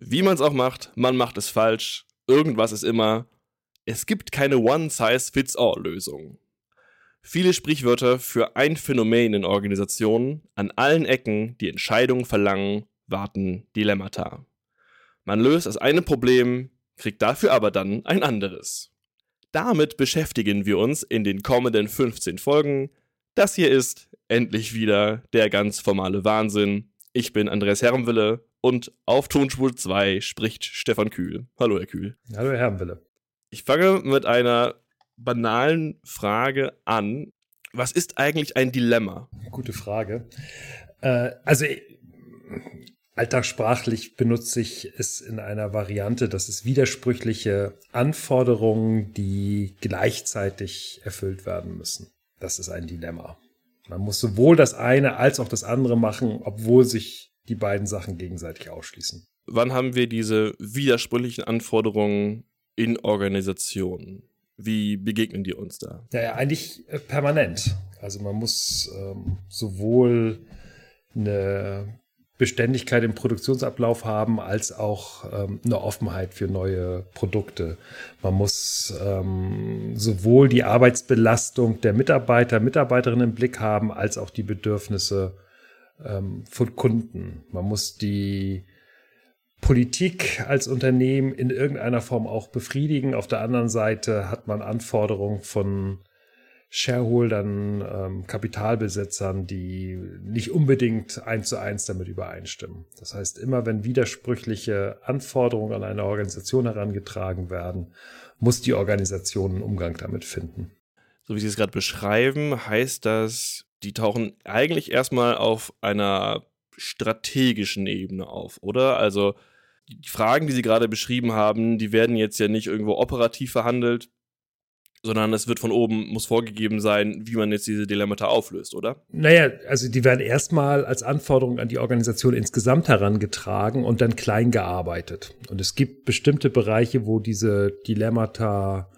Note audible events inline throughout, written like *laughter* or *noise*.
Wie man es auch macht, man macht es falsch. Irgendwas ist immer. Es gibt keine One-Size-Fits-All-Lösung. Viele Sprichwörter für ein Phänomen in Organisationen, an allen Ecken, die Entscheidungen verlangen, warten Dilemmata. Man löst das eine Problem, kriegt dafür aber dann ein anderes. Damit beschäftigen wir uns in den kommenden 15 Folgen. Das hier ist endlich wieder der ganz formale Wahnsinn. Ich bin Andreas Herrenwille und auf Tonspur 2 spricht Stefan Kühl. Hallo, Herr Kühl. Hallo, Herr Herrenwille. Ich fange mit einer banalen Frage an. Was ist eigentlich ein Dilemma? Gute Frage. Äh, also alltagssprachlich benutze ich es in einer Variante, dass es widersprüchliche Anforderungen, die gleichzeitig erfüllt werden müssen. Das ist ein Dilemma. Man muss sowohl das eine als auch das andere machen, obwohl sich die beiden Sachen gegenseitig ausschließen. Wann haben wir diese widersprüchlichen Anforderungen in Organisationen? Wie begegnen die uns da? Ja, ja eigentlich äh, permanent. Also man muss ähm, sowohl eine Beständigkeit im Produktionsablauf haben, als auch ähm, eine Offenheit für neue Produkte. Man muss ähm, sowohl die Arbeitsbelastung der Mitarbeiter, Mitarbeiterinnen im Blick haben, als auch die Bedürfnisse ähm, von Kunden. Man muss die Politik als Unternehmen in irgendeiner Form auch befriedigen. Auf der anderen Seite hat man Anforderungen von Shareholdern, ähm, Kapitalbesitzern, die nicht unbedingt eins zu eins damit übereinstimmen. Das heißt, immer wenn widersprüchliche Anforderungen an eine Organisation herangetragen werden, muss die Organisation einen Umgang damit finden. So wie Sie es gerade beschreiben, heißt das, die tauchen eigentlich erstmal auf einer strategischen Ebene auf, oder? Also die Fragen, die Sie gerade beschrieben haben, die werden jetzt ja nicht irgendwo operativ verhandelt, sondern es wird von oben, muss vorgegeben sein, wie man jetzt diese Dilemmata auflöst, oder? Naja, also die werden erstmal als Anforderung an die Organisation insgesamt herangetragen und dann klein gearbeitet. Und es gibt bestimmte Bereiche, wo diese Dilemmata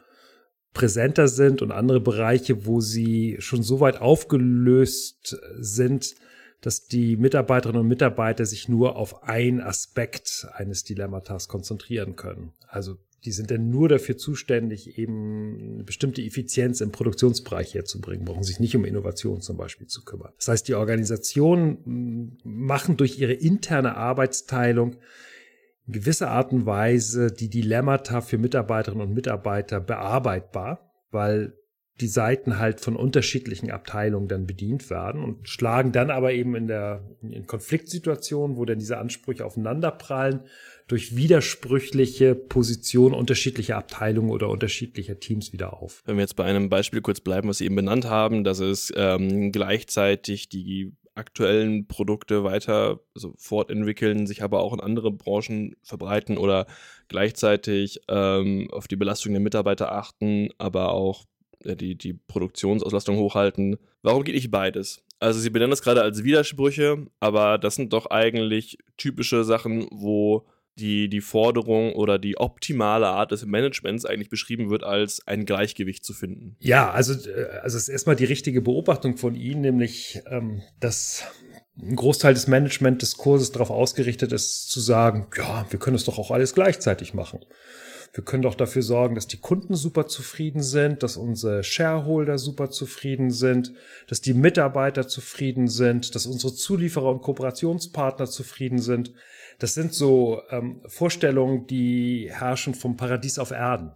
präsenter sind und andere Bereiche, wo sie schon so weit aufgelöst sind, dass die Mitarbeiterinnen und Mitarbeiter sich nur auf einen Aspekt eines Dilemmatas konzentrieren können. Also die sind dann nur dafür zuständig, eben eine bestimmte Effizienz im Produktionsbereich herzubringen, brauchen sich nicht um Innovation zum Beispiel zu kümmern. Das heißt, die Organisationen machen durch ihre interne Arbeitsteilung in gewisser Art und Weise die Dilemmata für Mitarbeiterinnen und Mitarbeiter bearbeitbar, weil die Seiten halt von unterschiedlichen Abteilungen dann bedient werden und schlagen dann aber eben in der in Konfliktsituationen, wo dann diese Ansprüche aufeinanderprallen, durch widersprüchliche Positionen unterschiedlicher Abteilungen oder unterschiedlicher Teams wieder auf. Wenn wir jetzt bei einem Beispiel kurz bleiben, was Sie eben benannt haben, dass es ähm, gleichzeitig die aktuellen Produkte weiter also fortentwickeln, sich aber auch in andere Branchen verbreiten oder gleichzeitig ähm, auf die Belastung der Mitarbeiter achten, aber auch äh, die, die Produktionsauslastung hochhalten. Warum geht nicht beides? Also Sie benennen das gerade als Widersprüche, aber das sind doch eigentlich typische Sachen, wo die, die Forderung oder die optimale Art des Managements eigentlich beschrieben wird, als ein Gleichgewicht zu finden. Ja, also, äh, also es ist erstmal die richtige Beobachtung von Ihnen, nämlich, ähm, dass ein Großteil des Management-Diskurses darauf ausgerichtet ist, zu sagen, ja, wir können es doch auch alles gleichzeitig machen. Wir können doch dafür sorgen, dass die Kunden super zufrieden sind, dass unsere Shareholder super zufrieden sind, dass die Mitarbeiter zufrieden sind, dass unsere Zulieferer und Kooperationspartner zufrieden sind. Das sind so ähm, Vorstellungen, die herrschen vom Paradies auf Erden,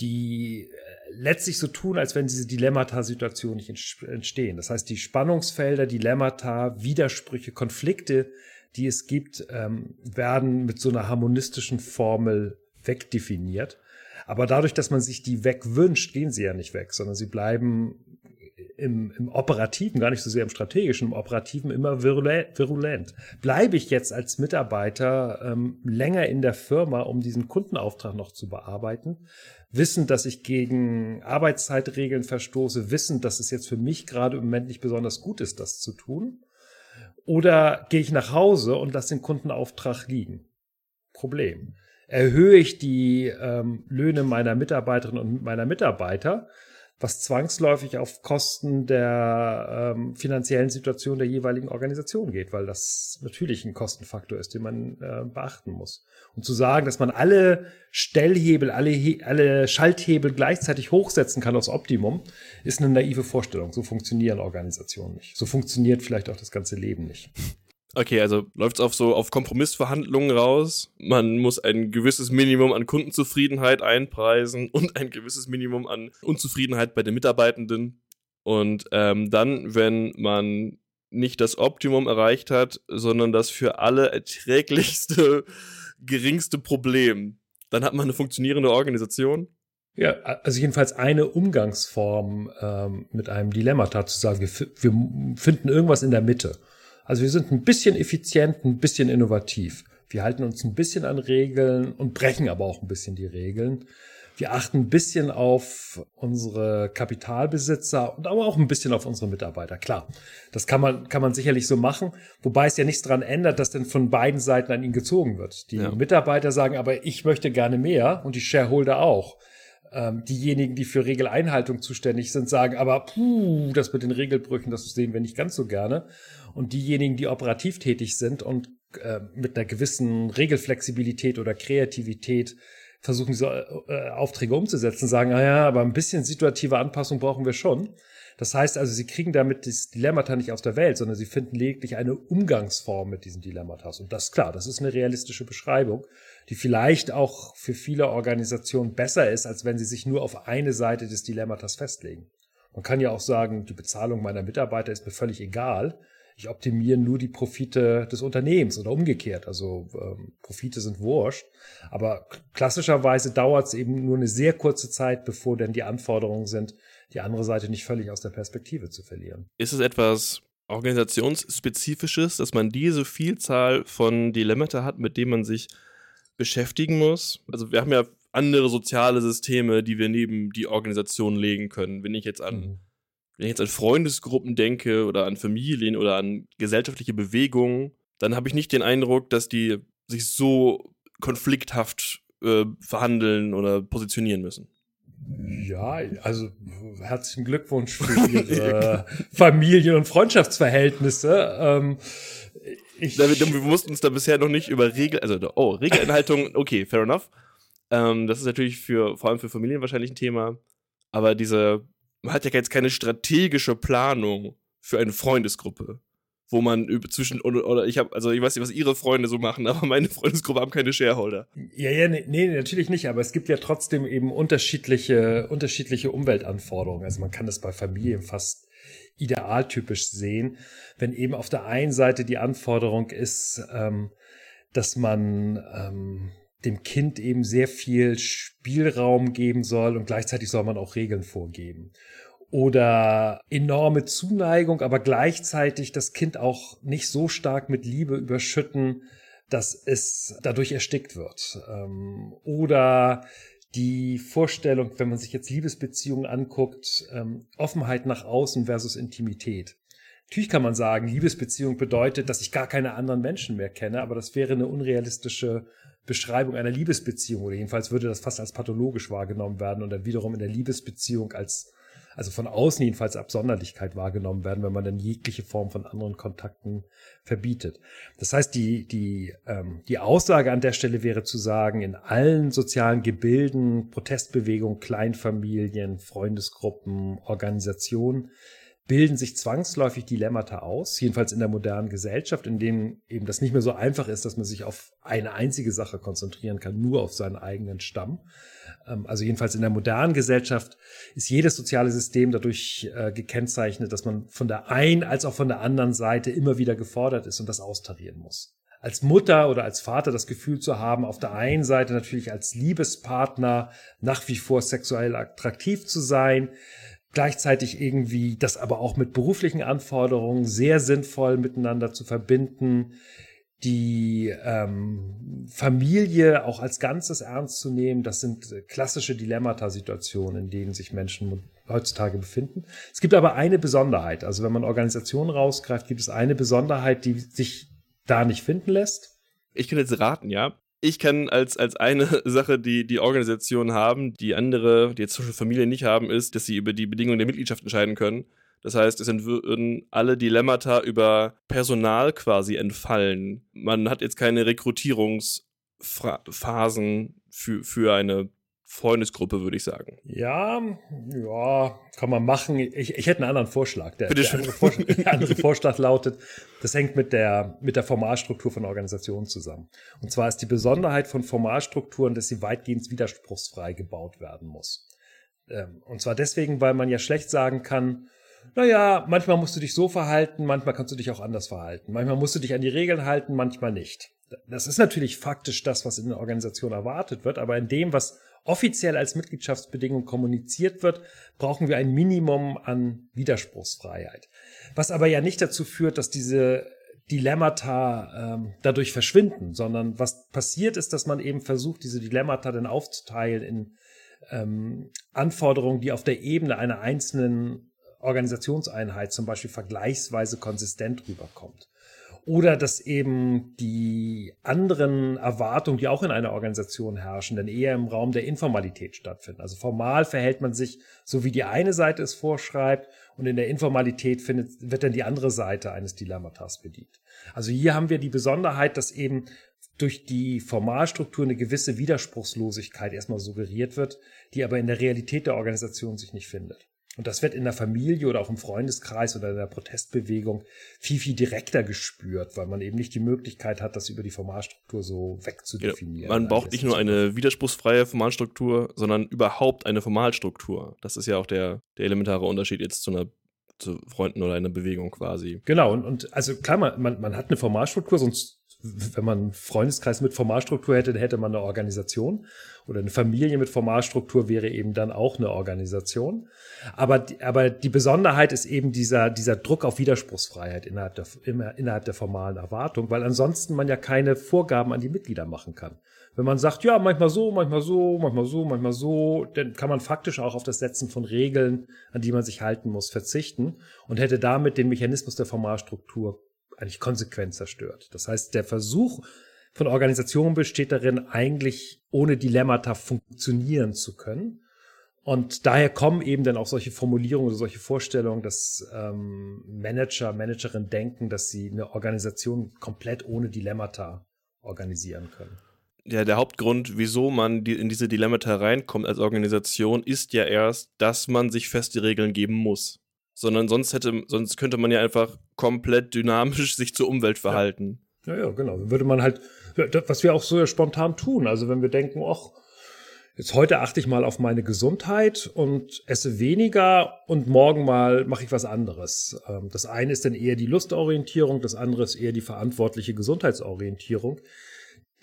die äh, letztlich so tun, als wenn diese Dilemmata-Situationen nicht entstehen. Das heißt, die Spannungsfelder, Dilemmata, Widersprüche, Konflikte, die es gibt, ähm, werden mit so einer harmonistischen Formel wegdefiniert. Aber dadurch, dass man sich die wegwünscht, gehen sie ja nicht weg, sondern sie bleiben im, im Operativen, gar nicht so sehr im Strategischen, im Operativen immer virulent. Bleibe ich jetzt als Mitarbeiter ähm, länger in der Firma, um diesen Kundenauftrag noch zu bearbeiten, wissen, dass ich gegen Arbeitszeitregeln verstoße, wissen, dass es jetzt für mich gerade im Moment nicht besonders gut ist, das zu tun? Oder gehe ich nach Hause und lasse den Kundenauftrag liegen? Problem. Erhöhe ich die ähm, Löhne meiner Mitarbeiterinnen und meiner Mitarbeiter, was zwangsläufig auf Kosten der ähm, finanziellen Situation der jeweiligen Organisation geht, weil das natürlich ein Kostenfaktor ist, den man äh, beachten muss. Und zu sagen, dass man alle Stellhebel, alle, alle Schalthebel gleichzeitig hochsetzen kann aufs Optimum, ist eine naive Vorstellung. So funktionieren Organisationen nicht. So funktioniert vielleicht auch das ganze Leben nicht. Okay, also läuft es auf so auf Kompromissverhandlungen raus. Man muss ein gewisses Minimum an Kundenzufriedenheit einpreisen und ein gewisses Minimum an Unzufriedenheit bei den Mitarbeitenden. Und ähm, dann, wenn man nicht das Optimum erreicht hat, sondern das für alle erträglichste, *laughs* geringste Problem, dann hat man eine funktionierende Organisation. Ja, also jedenfalls eine Umgangsform ähm, mit einem Dilemmata zu sagen, wir, wir finden irgendwas in der Mitte. Also wir sind ein bisschen effizient, ein bisschen innovativ. Wir halten uns ein bisschen an Regeln und brechen aber auch ein bisschen die Regeln. Wir achten ein bisschen auf unsere Kapitalbesitzer und aber auch ein bisschen auf unsere Mitarbeiter. Klar, das kann man, kann man sicherlich so machen, wobei es ja nichts daran ändert, dass denn von beiden Seiten an ihn gezogen wird. Die ja. Mitarbeiter sagen aber, ich möchte gerne mehr und die Shareholder auch. Ähm, diejenigen, die für Regeleinhaltung zuständig sind, sagen aber, puh, das mit den Regelbrüchen, das sehen wir nicht ganz so gerne. Und diejenigen, die operativ tätig sind und äh, mit einer gewissen Regelflexibilität oder Kreativität versuchen, diese äh, Aufträge umzusetzen, sagen, naja, aber ein bisschen situative Anpassung brauchen wir schon. Das heißt also, sie kriegen damit das Dilemmata nicht aus der Welt, sondern sie finden lediglich eine Umgangsform mit diesen Dilemmata. Und das ist klar, das ist eine realistische Beschreibung, die vielleicht auch für viele Organisationen besser ist, als wenn sie sich nur auf eine Seite des Dilemmatas festlegen. Man kann ja auch sagen, die Bezahlung meiner Mitarbeiter ist mir völlig egal ich optimiere nur die Profite des Unternehmens oder umgekehrt. Also ähm, Profite sind wurscht. Aber klassischerweise dauert es eben nur eine sehr kurze Zeit, bevor denn die Anforderungen sind, die andere Seite nicht völlig aus der Perspektive zu verlieren. Ist es etwas organisationsspezifisches, dass man diese Vielzahl von Dilemmata hat, mit denen man sich beschäftigen muss? Also wir haben ja andere soziale Systeme, die wir neben die Organisation legen können. Wenn ich jetzt an mhm wenn ich jetzt an Freundesgruppen denke oder an Familien oder an gesellschaftliche Bewegungen, dann habe ich nicht den Eindruck, dass die sich so konflikthaft äh, verhandeln oder positionieren müssen. Ja, also herzlichen Glückwunsch für *laughs* Ihre Familien- und Freundschaftsverhältnisse. Ähm, ich wir mussten uns da bisher noch nicht über Regel, also oh, Regeleinhaltung, *laughs* okay, fair enough. Ähm, das ist natürlich für vor allem für Familien wahrscheinlich ein Thema. Aber diese man hat ja jetzt keine strategische Planung für eine Freundesgruppe, wo man zwischen oder, oder ich habe also ich weiß nicht, was ihre Freunde so machen, *laughs* aber meine Freundesgruppe haben keine Shareholder. Ja, ja, nee, nee, natürlich nicht, aber es gibt ja trotzdem eben unterschiedliche unterschiedliche Umweltanforderungen. Also man kann das bei Familien fast idealtypisch sehen, wenn eben auf der einen Seite die Anforderung ist, ähm, dass man ähm, dem Kind eben sehr viel Spielraum geben soll und gleichzeitig soll man auch Regeln vorgeben. Oder enorme Zuneigung, aber gleichzeitig das Kind auch nicht so stark mit Liebe überschütten, dass es dadurch erstickt wird. Ähm, oder die Vorstellung, wenn man sich jetzt Liebesbeziehungen anguckt, ähm, Offenheit nach außen versus Intimität. Natürlich kann man sagen, Liebesbeziehung bedeutet, dass ich gar keine anderen Menschen mehr kenne, aber das wäre eine unrealistische Beschreibung einer Liebesbeziehung oder jedenfalls würde das fast als pathologisch wahrgenommen werden und dann wiederum in der Liebesbeziehung als also von außen jedenfalls Absonderlichkeit wahrgenommen werden, wenn man dann jegliche Form von anderen Kontakten verbietet. Das heißt, die, die, ähm, die Aussage an der Stelle wäre zu sagen, in allen sozialen Gebilden, Protestbewegungen, Kleinfamilien, Freundesgruppen, Organisationen bilden sich zwangsläufig Dilemmata aus, jedenfalls in der modernen Gesellschaft, in dem eben das nicht mehr so einfach ist, dass man sich auf eine einzige Sache konzentrieren kann, nur auf seinen eigenen Stamm. Ähm, also jedenfalls in der modernen Gesellschaft ist jedes soziale System dadurch äh, gekennzeichnet, dass man von der einen als auch von der anderen Seite immer wieder gefordert ist und das austarieren muss als Mutter oder als Vater das Gefühl zu haben, auf der einen Seite natürlich als Liebespartner nach wie vor sexuell attraktiv zu sein, gleichzeitig irgendwie das aber auch mit beruflichen Anforderungen sehr sinnvoll miteinander zu verbinden, die ähm, Familie auch als Ganzes ernst zu nehmen, das sind klassische Dilemmata-Situationen, in denen sich Menschen heutzutage befinden. Es gibt aber eine Besonderheit. Also wenn man Organisationen rausgreift, gibt es eine Besonderheit, die sich da nicht finden lässt. Ich kann jetzt raten, ja. Ich kann als, als eine *laughs* Sache, die die Organisationen haben, die andere, die jetzt Beispiel Familien nicht haben, ist, dass sie über die Bedingungen der Mitgliedschaft entscheiden können. Das heißt, es würden alle Dilemmata über Personal quasi entfallen. Man hat jetzt keine Rekrutierungsphasen für, für eine Freundesgruppe, würde ich sagen. Ja, ja, kann man machen. Ich, ich hätte einen anderen Vorschlag. Der, Bitte schön. Der andere, Vorschlag, *laughs* der andere Vorschlag lautet, das hängt mit der, mit der Formalstruktur von Organisationen zusammen. Und zwar ist die Besonderheit von Formalstrukturen, dass sie weitgehend widerspruchsfrei gebaut werden muss. Ähm, und zwar deswegen, weil man ja schlecht sagen kann, naja, manchmal musst du dich so verhalten, manchmal kannst du dich auch anders verhalten. Manchmal musst du dich an die Regeln halten, manchmal nicht. Das ist natürlich faktisch das, was in der Organisation erwartet wird, aber in dem, was offiziell als Mitgliedschaftsbedingung kommuniziert wird, brauchen wir ein Minimum an Widerspruchsfreiheit. Was aber ja nicht dazu führt, dass diese Dilemmata ähm, dadurch verschwinden, sondern was passiert ist, dass man eben versucht, diese Dilemmata dann aufzuteilen in ähm, Anforderungen, die auf der Ebene einer einzelnen Organisationseinheit zum Beispiel vergleichsweise konsistent rüberkommt oder dass eben die anderen Erwartungen, die auch in einer Organisation herrschen, dann eher im Raum der Informalität stattfinden. Also formal verhält man sich so, wie die eine Seite es vorschreibt und in der Informalität findet, wird dann die andere Seite eines Dilemmatas bedient. Also hier haben wir die Besonderheit, dass eben durch die Formalstruktur eine gewisse Widerspruchslosigkeit erstmal suggeriert wird, die aber in der Realität der Organisation sich nicht findet. Und das wird in der Familie oder auch im Freundeskreis oder in der Protestbewegung viel, viel direkter gespürt, weil man eben nicht die Möglichkeit hat, das über die Formalstruktur so wegzudefinieren. Ja, man braucht nicht nur eine widerspruchsfreie Formalstruktur, sondern überhaupt eine Formalstruktur. Das ist ja auch der, der elementare Unterschied jetzt zu einer zu Freunden oder einer Bewegung quasi. Genau, und, und also klar, man, man, man hat eine Formalstruktur, sonst wenn man einen Freundeskreis mit Formalstruktur hätte, dann hätte man eine Organisation oder eine Familie mit Formalstruktur wäre eben dann auch eine Organisation. Aber, aber die Besonderheit ist eben dieser, dieser Druck auf Widerspruchsfreiheit innerhalb der, innerhalb der formalen Erwartung, weil ansonsten man ja keine Vorgaben an die Mitglieder machen kann. Wenn man sagt, ja, manchmal so, manchmal so, manchmal so, manchmal so, dann kann man faktisch auch auf das Setzen von Regeln, an die man sich halten muss, verzichten und hätte damit den Mechanismus der Formalstruktur eigentlich konsequent zerstört. Das heißt, der Versuch von Organisationen besteht darin, eigentlich ohne Dilemmata funktionieren zu können. Und daher kommen eben dann auch solche Formulierungen oder solche Vorstellungen, dass ähm, Manager, Managerinnen denken, dass sie eine Organisation komplett ohne Dilemmata organisieren können. Ja, der Hauptgrund, wieso man die, in diese Dilemmata reinkommt als Organisation, ist ja erst, dass man sich feste Regeln geben muss sondern sonst hätte, sonst könnte man ja einfach komplett dynamisch *laughs* sich zur Umwelt verhalten. Ja, ja, ja genau. Dann würde man halt, was wir auch so spontan tun. Also wenn wir denken, ach, jetzt heute achte ich mal auf meine Gesundheit und esse weniger und morgen mal mache ich was anderes. Ähm, das eine ist dann eher die Lustorientierung, das andere ist eher die verantwortliche Gesundheitsorientierung.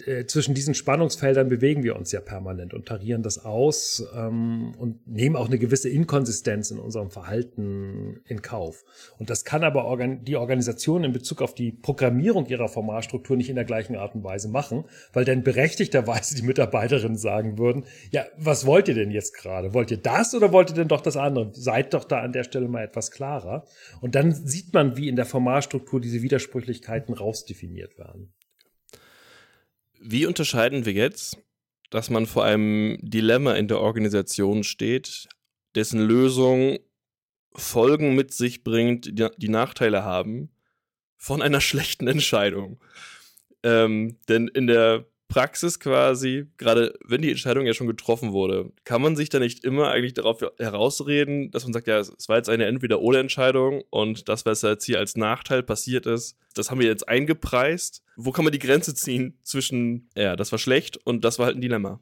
Äh, zwischen diesen Spannungsfeldern bewegen wir uns ja permanent und tarieren das aus ähm, und nehmen auch eine gewisse Inkonsistenz in unserem Verhalten in Kauf. Und das kann aber organ die Organisation in Bezug auf die Programmierung ihrer Formalstruktur nicht in der gleichen Art und Weise machen, weil dann berechtigterweise die Mitarbeiterinnen sagen würden, ja, was wollt ihr denn jetzt gerade? Wollt ihr das oder wollt ihr denn doch das andere? Seid doch da an der Stelle mal etwas klarer. Und dann sieht man, wie in der Formalstruktur diese Widersprüchlichkeiten rausdefiniert werden. Wie unterscheiden wir jetzt, dass man vor einem Dilemma in der Organisation steht, dessen Lösung Folgen mit sich bringt, die, Nachteile haben, von einer *laughs* schlechten Entscheidung? Ähm, denn in der Praxis quasi, gerade wenn die Entscheidung ja schon getroffen wurde, kann man sich da nicht immer eigentlich darauf herausreden, dass man sagt, ja, es war jetzt eine Entweder-Oder-Entscheidung und das, was jetzt hier als Nachteil passiert ist, das haben wir jetzt eingepreist. Wo kann man die Grenze ziehen zwischen, ja, das war schlecht und das war halt ein Dilemma?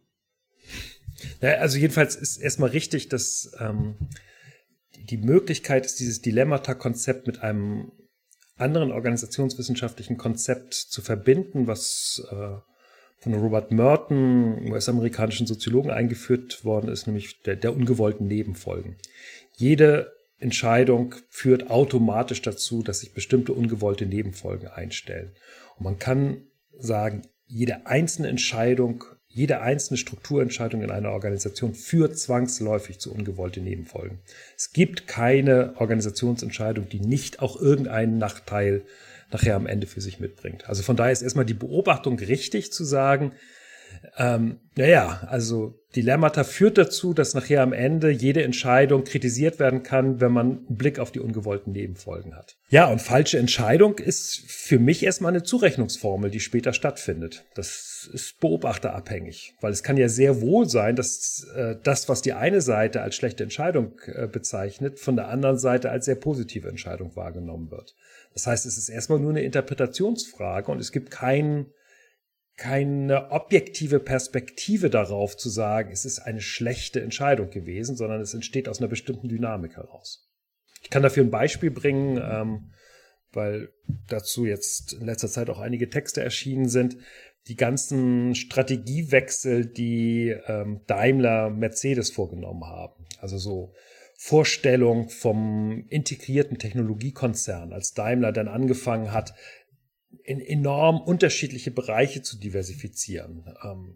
Ja, also jedenfalls ist erstmal richtig, dass ähm, die Möglichkeit ist, dieses Dilemmata-Konzept mit einem anderen organisationswissenschaftlichen Konzept zu verbinden, was äh, von Robert Merton, US-amerikanischen Soziologen, eingeführt worden ist, nämlich der, der ungewollten Nebenfolgen. Jede Entscheidung führt automatisch dazu, dass sich bestimmte ungewollte Nebenfolgen einstellen. Und man kann sagen, jede einzelne Entscheidung, jede einzelne Strukturentscheidung in einer Organisation führt zwangsläufig zu ungewollten Nebenfolgen. Es gibt keine Organisationsentscheidung, die nicht auch irgendeinen Nachteil nachher am Ende für sich mitbringt. Also von daher ist erstmal die Beobachtung richtig zu sagen, Ähm, naja, also Dilemmata führt dazu, dass nachher am Ende jede Entscheidung kritisiert werden kann, wenn man einen Blick auf die ungewollten Nebenfolgen hat. Ja, und falsche Entscheidung ist für mich erstmal eine Zurechnungsformel, die später stattfindet. Das ist beobachterabhängig, weil es kann ja sehr wohl sein, dass äh, das, was die eine Seite als schlechte Entscheidung äh, bezeichnet, von der anderen Seite als sehr positive Entscheidung wahrgenommen wird. Das heißt, es ist erstmal nur eine Interpretationsfrage und es gibt keinen keine objektive Perspektive darauf zu sagen, es ist eine schlechte Entscheidung gewesen, sondern es entsteht aus einer bestimmten Dynamik heraus. Ich kann dafür ein Beispiel bringen, ähm, weil dazu jetzt in letzter Zeit auch einige Texte erschienen sind. Die ganzen Strategiewechsel, die ähm, Daimler Mercedes vorgenommen haben. Also so Vorstellung vom integrierten Technologiekonzern, als Daimler dann angefangen hat, in enorm unterschiedliche Bereiche zu diversifizieren. Ähm,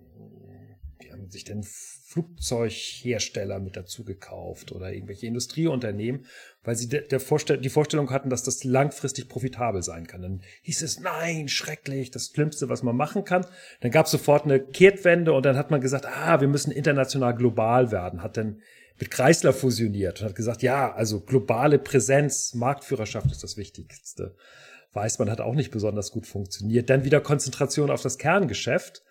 die haben sich den Flugzeughersteller mit dazu gekauft oder irgendwelche Industrieunternehmen, weil sie der, der Vorstell die Vorstellung hatten, dass das langfristig profitabel sein kann. Dann hieß es, nein, schrecklich, das Schlimmste, was man machen kann. Dann gab es sofort eine Kehrtwende und dann hat man gesagt, ah, wir müssen international global werden. Hat dann mit Chrysler fusioniert und hat gesagt, ja, also globale Präsenz, Marktführerschaft ist das Wichtigste weiß man, hat auch nicht besonders gut funktioniert. Dann wieder Konzentration auf das Kerngeschäft,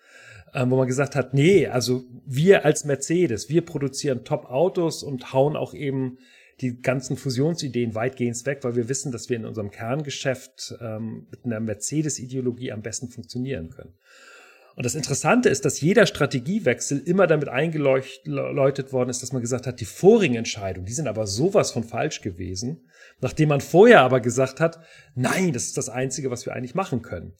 ähm, wo man gesagt hat, nee, also wir als Mercedes, wir produzieren Top-Autos und hauen auch eben die ganzen Fusionsideen weitgehend weg, weil wir wissen, dass wir in unserem Kerngeschäft ähm, mit einer Mercedes-Ideologie am besten funktionieren können. Und das Interessante ist, dass jeder Strategiewechsel immer damit eingeläutet worden ist, dass man gesagt hat, die vorigen Entscheidungen, die sind aber sowas von falsch gewesen, nachdem man vorher aber gesagt hat, nein, das ist das Einzige, was wir eigentlich machen können.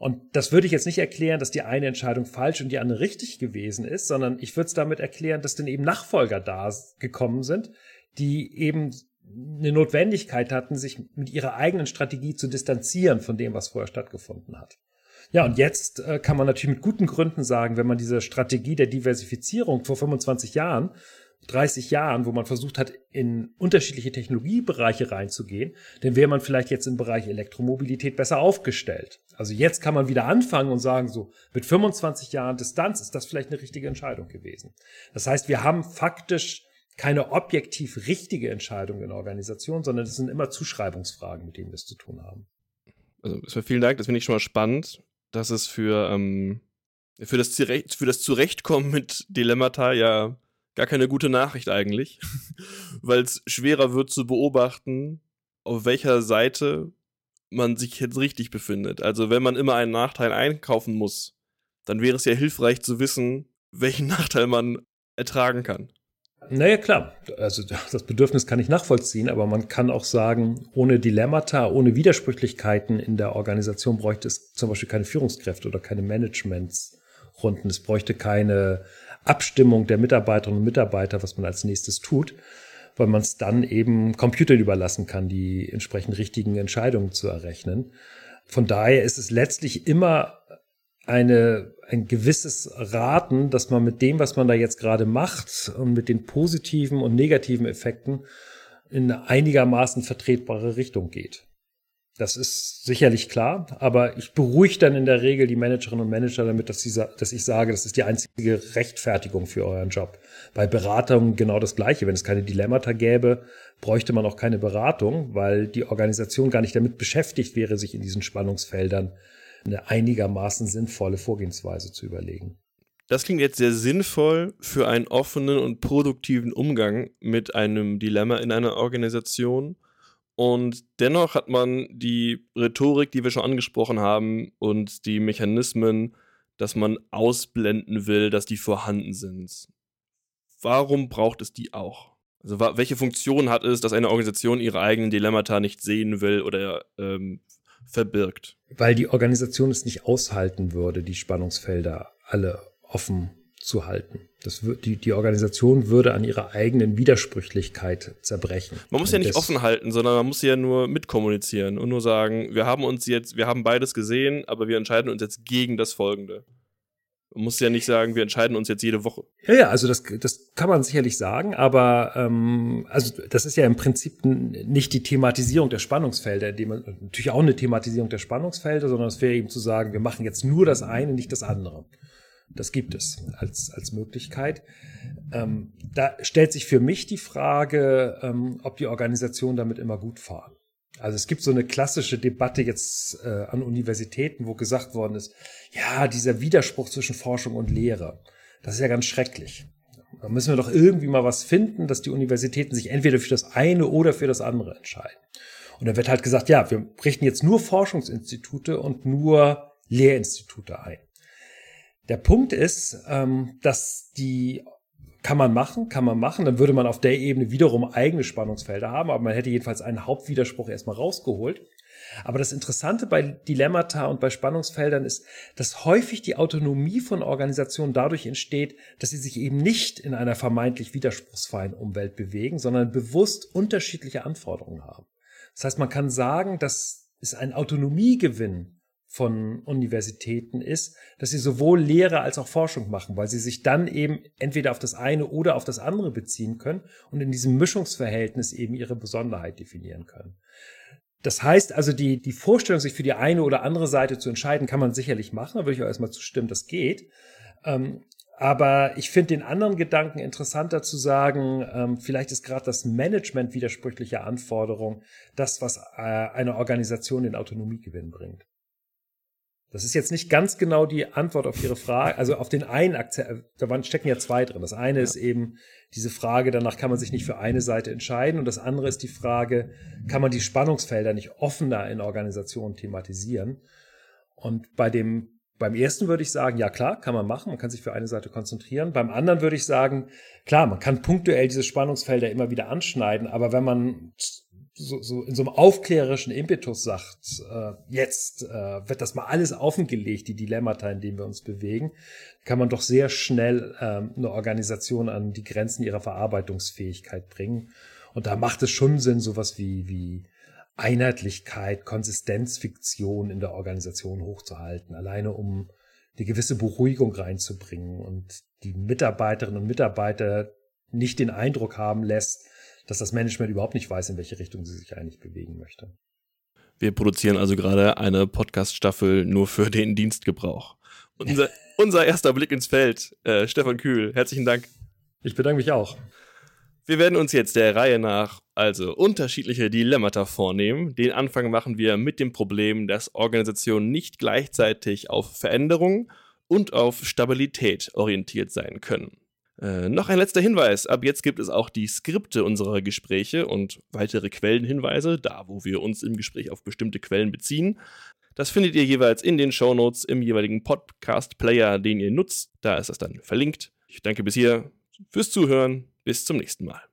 Und das würde ich jetzt nicht erklären, dass die eine Entscheidung falsch und die andere richtig gewesen ist, sondern ich würde es damit erklären, dass dann eben Nachfolger da gekommen sind, die eben eine Notwendigkeit hatten, sich mit ihrer eigenen Strategie zu distanzieren von dem, was vorher stattgefunden hat. Ja, und jetzt äh, kann man natürlich mit guten Gründen sagen, wenn man diese Strategie der Diversifizierung vor 25 Jahren 30 Jahren, wo man versucht hat, in unterschiedliche Technologiebereiche reinzugehen, dann wäre man vielleicht jetzt im Bereich Elektromobilität besser aufgestellt. Also jetzt kann man wieder anfangen und sagen, so mit 25 Jahren Distanz ist das vielleicht eine richtige Entscheidung gewesen. Das heißt, wir haben faktisch keine objektiv richtige Entscheidung in der Organisation, sondern es sind immer Zuschreibungsfragen, mit denen wir es zu tun haben. Also vielen Dank, das finde ich schon mal spannend dass es für, ähm, für, das Zurecht, für das Zurechtkommen mit Dilemmata ja gar keine gute Nachricht eigentlich, *laughs* weil es schwerer wird zu beobachten, auf welcher Seite man sich jetzt richtig befindet. Also wenn man immer einen Nachteil einkaufen muss, dann wäre es ja hilfreich zu wissen, welchen *laughs* Nachteil man ertragen kann. Naja, klar. Also das Bedürfnis kann ich nachvollziehen, aber man kann auch sagen, ohne Dilemmata, ohne Widersprüchlichkeiten in der Organisation bräuchte es zum Beispiel keine Führungskräfte oder keine Managementsrunden. Es bräuchte keine Abstimmung der Mitarbeiterinnen und Mitarbeiter, was man als nächstes tut, weil man es dann eben Computern überlassen kann, die entsprechend richtigen Entscheidungen zu errechnen. Von daher ist es letztlich immer eine, ein gewisses Raten, dass man mit dem, was man da jetzt gerade macht und mit den positiven und negativen Effekten in einigermaßen vertretbare Richtung geht. Das ist sicherlich klar, aber ich beruhige dann in der Regel die Managerinnen und Manager damit, dass, sie, dass ich sage, das ist die einzige Rechtfertigung für euren Job. Bei Beratung genau das Gleiche. Wenn es keine Dilemmata gäbe, bräuchte man auch keine Beratung, weil die Organisation gar nicht damit beschäftigt wäre, sich in diesen Spannungsfeldern eine einigermaßen sinnvolle Vorgehensweise zu überlegen. Das klingt jetzt sehr sinnvoll für einen offenen und produktiven Umgang mit einem Dilemma in einer Organisation. Und dennoch hat man die Rhetorik, die wir schon angesprochen haben, und die Mechanismen, dass man ausblenden will, dass die vorhanden sind. Warum braucht es die auch? Also welche Funktion hat es, dass eine Organisation ihre eigenen Dilemmata nicht sehen will oder ähm, verbirgt. Weil die Organisation es nicht aushalten würde, die Spannungsfelder alle offen zu halten. Das die, die Organisation würde an ihrer eigenen Widersprüchlichkeit zerbrechen. Man muss ja nicht offen halten, sondern man muss ja nur mitkommunizieren und nur sagen, wir haben uns jetzt, wir haben beides gesehen, aber wir entscheiden uns jetzt gegen das Folgende. Man muss ja nicht sagen, wir entscheiden uns jetzt jede Woche. Ja, ja, also das, das kann man sicherlich sagen, aber ähm, also das ist ja im Prinzip nicht die Thematisierung der Spannungsfelder, die man natürlich auch eine Thematisierung der Spannungsfelder, sondern es wäre eben zu sagen, wir machen jetzt nur das eine, nicht das andere. Das gibt es als, als Möglichkeit. Ähm, da stellt sich für mich die Frage, ähm, ob die Organisationen damit immer gut fahren. Also es gibt so eine klassische Debatte jetzt äh, an Universitäten, wo gesagt worden ist, ja, dieser Widerspruch zwischen Forschung und Lehre, das ist ja ganz schrecklich. Da müssen wir doch irgendwie mal was finden, dass die Universitäten sich entweder für das eine oder für das andere entscheiden. Und da wird halt gesagt, ja, wir richten jetzt nur Forschungsinstitute und nur Lehrinstitute ein. Der Punkt ist, ähm, dass die kann man machen, kann man machen. Dann würde man auf der Ebene wiederum eigene Spannungsfelder haben, aber man hätte jedenfalls einen Hauptwiderspruch erstmal rausgeholt. Aber das Interessante bei Dilemmata und bei Spannungsfeldern ist, dass häufig die Autonomie von Organisationen dadurch entsteht, dass sie sich eben nicht in einer vermeintlich widerspruchsfreien Umwelt bewegen, sondern bewusst unterschiedliche Anforderungen haben. Das heißt, man kann sagen, dass es ein Autonomiegewinn von Universitäten ist, dass sie sowohl Lehre als auch Forschung machen, weil sie sich dann eben entweder auf das eine oder auf das andere beziehen können und in diesem Mischungsverhältnis eben ihre Besonderheit definieren können. Das heißt also, die, die Vorstellung, sich für die eine oder andere Seite zu entscheiden, kann man sicherlich machen. Da würde ich auch erstmal zustimmen, das geht. Ähm, aber ich finde den anderen Gedanken interessanter zu sagen, ähm, vielleicht ist gerade das Management widersprüchlicher Anforderungen das, was äh, eine Organisation in Autonomiegewinn bringt. Das ist jetzt nicht ganz genau die Antwort auf Ihre Frage, also auf den einen Akzent, da stecken ja zwei drin. Das eine ja. ist eben diese Frage, danach kann man sich nicht für eine Seite entscheiden und das andere ist die Frage, kann man die Spannungsfelder nicht offener in Organisationen thematisieren? Und bei dem, beim ersten würde ich sagen, ja klar, kann man machen, man kann sich für eine Seite konzentrieren. Beim anderen würde ich sagen, klar, man kann punktuell diese Spannungsfelder immer wieder anschneiden, aber wenn man so, so in so einem aufklärerischen Impetus sagt, äh, jetzt äh, wird das mal alles offengelegt, die Dilemmata, in denen wir uns bewegen, kann man doch sehr schnell ähm, eine Organisation an die Grenzen ihrer Verarbeitungsfähigkeit bringen. Und da macht es schon Sinn, sowas wie, wie Einheitlichkeit, Konsistenzfiktion in der Organisation hochzuhalten, alleine um eine gewisse Beruhigung reinzubringen und die Mitarbeiterinnen und Mitarbeiter nicht den Eindruck haben lässt, dass das Management überhaupt nicht weiß, in welche Richtung sie sich eigentlich bewegen möchte. Wir produzieren also gerade eine Podcast-Staffel nur für den Dienstgebrauch. Unser, *laughs* unser erster Blick ins Feld. Äh, Stefan Kühl, herzlichen Dank. Ich bedanke mich auch. Wir werden uns jetzt der Reihe nach also unterschiedliche Dilemmata vornehmen. Den Anfang machen wir mit dem Problem, dass Organisationen nicht gleichzeitig auf Veränderung und auf Stabilität orientiert sein können. Äh, noch ein letzter Hinweis. Ab jetzt gibt es auch die Skripte unserer Gespräche und weitere Quellenhinweise, da wo wir uns im Gespräch auf bestimmte Quellen beziehen. Das findet ihr jeweils in den Shownotes im jeweiligen Podcast-Player, den ihr nutzt. Da ist das dann verlinkt. Ich danke bis hier fürs Zuhören. Bis zum nächsten Mal.